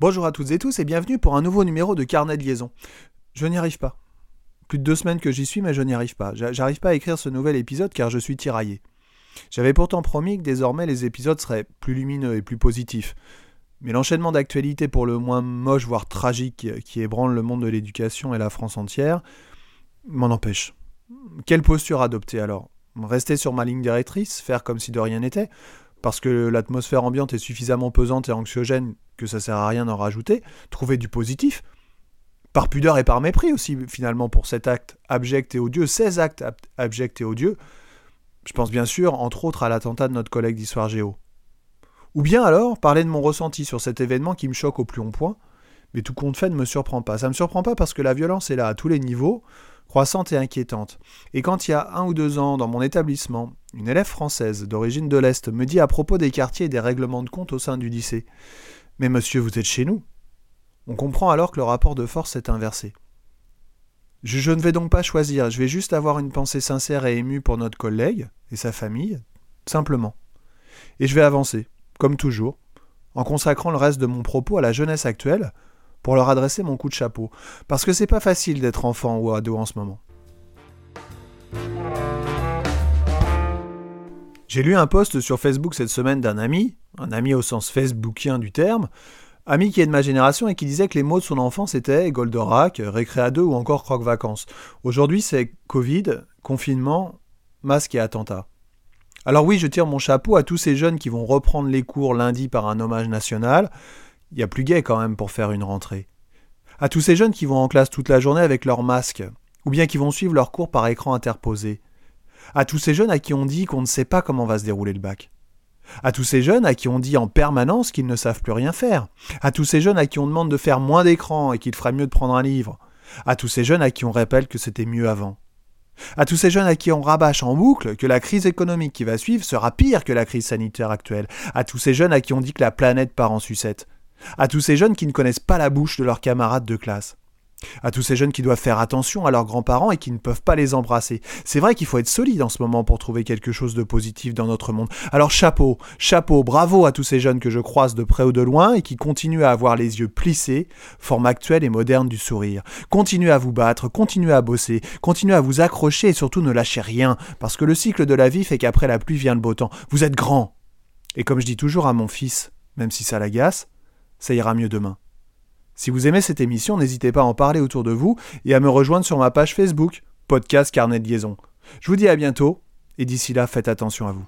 Bonjour à toutes et tous et bienvenue pour un nouveau numéro de Carnet de liaison. Je n'y arrive pas. Plus de deux semaines que j'y suis, mais je n'y arrive pas. J'arrive pas à écrire ce nouvel épisode car je suis tiraillé. J'avais pourtant promis que désormais les épisodes seraient plus lumineux et plus positifs. Mais l'enchaînement d'actualités pour le moins moche, voire tragique, qui ébranle le monde de l'éducation et la France entière, m'en empêche. Quelle posture adopter alors? Rester sur ma ligne directrice, faire comme si de rien n'était, parce que l'atmosphère ambiante est suffisamment pesante et anxiogène que ça sert à rien d'en rajouter, trouver du positif, par pudeur et par mépris aussi, finalement, pour cet acte abject et odieux, ces actes abjects et odieux. Je pense bien sûr, entre autres, à l'attentat de notre collègue d'histoire géo. Ou bien alors, parler de mon ressenti sur cet événement qui me choque au plus haut point, mais tout compte fait ne me surprend pas. Ça ne me surprend pas parce que la violence est là à tous les niveaux, croissante et inquiétante. Et quand il y a un ou deux ans, dans mon établissement, une élève française d'origine de l'Est me dit à propos des quartiers et des règlements de compte au sein du lycée Mais monsieur, vous êtes chez nous On comprend alors que le rapport de force est inversé. Je, je, ne vais donc pas choisir, je vais juste avoir une pensée sincère et émue pour notre collègue et sa famille, simplement. Et je vais avancer, comme toujours, en consacrant le reste de mon propos à la jeunesse actuelle, pour leur adresser mon coup de chapeau, parce que c'est pas facile d'être enfant ou ado en ce moment. J'ai lu un post sur Facebook cette semaine d'un ami, un ami au sens facebookien du terme, ami qui est de ma génération et qui disait que les mots de son enfance étaient Goldorak, Récréa 2 ou encore Croque Vacances. Aujourd'hui, c'est Covid, confinement, masque et attentat. Alors oui, je tire mon chapeau à tous ces jeunes qui vont reprendre les cours lundi par un hommage national, il y a plus gai quand même pour faire une rentrée. À tous ces jeunes qui vont en classe toute la journée avec leur masque, ou bien qui vont suivre leurs cours par écran interposé. À tous ces jeunes à qui on dit qu'on ne sait pas comment va se dérouler le bac. À tous ces jeunes à qui on dit en permanence qu'ils ne savent plus rien faire. À tous ces jeunes à qui on demande de faire moins d'écran et qu'il ferait mieux de prendre un livre. À tous ces jeunes à qui on rappelle que c'était mieux avant. À tous ces jeunes à qui on rabâche en boucle que la crise économique qui va suivre sera pire que la crise sanitaire actuelle. À tous ces jeunes à qui on dit que la planète part en sucette à tous ces jeunes qui ne connaissent pas la bouche de leurs camarades de classe, à tous ces jeunes qui doivent faire attention à leurs grands-parents et qui ne peuvent pas les embrasser. C'est vrai qu'il faut être solide en ce moment pour trouver quelque chose de positif dans notre monde. Alors chapeau, chapeau, bravo à tous ces jeunes que je croise de près ou de loin et qui continuent à avoir les yeux plissés, forme actuelle et moderne du sourire. Continuez à vous battre, continuez à bosser, continuez à vous accrocher et surtout ne lâchez rien, parce que le cycle de la vie fait qu'après la pluie vient le beau temps. Vous êtes grand. Et comme je dis toujours à mon fils, même si ça l'agace, ça ira mieux demain. Si vous aimez cette émission, n'hésitez pas à en parler autour de vous et à me rejoindre sur ma page Facebook, podcast Carnet de liaison. Je vous dis à bientôt et d'ici là, faites attention à vous.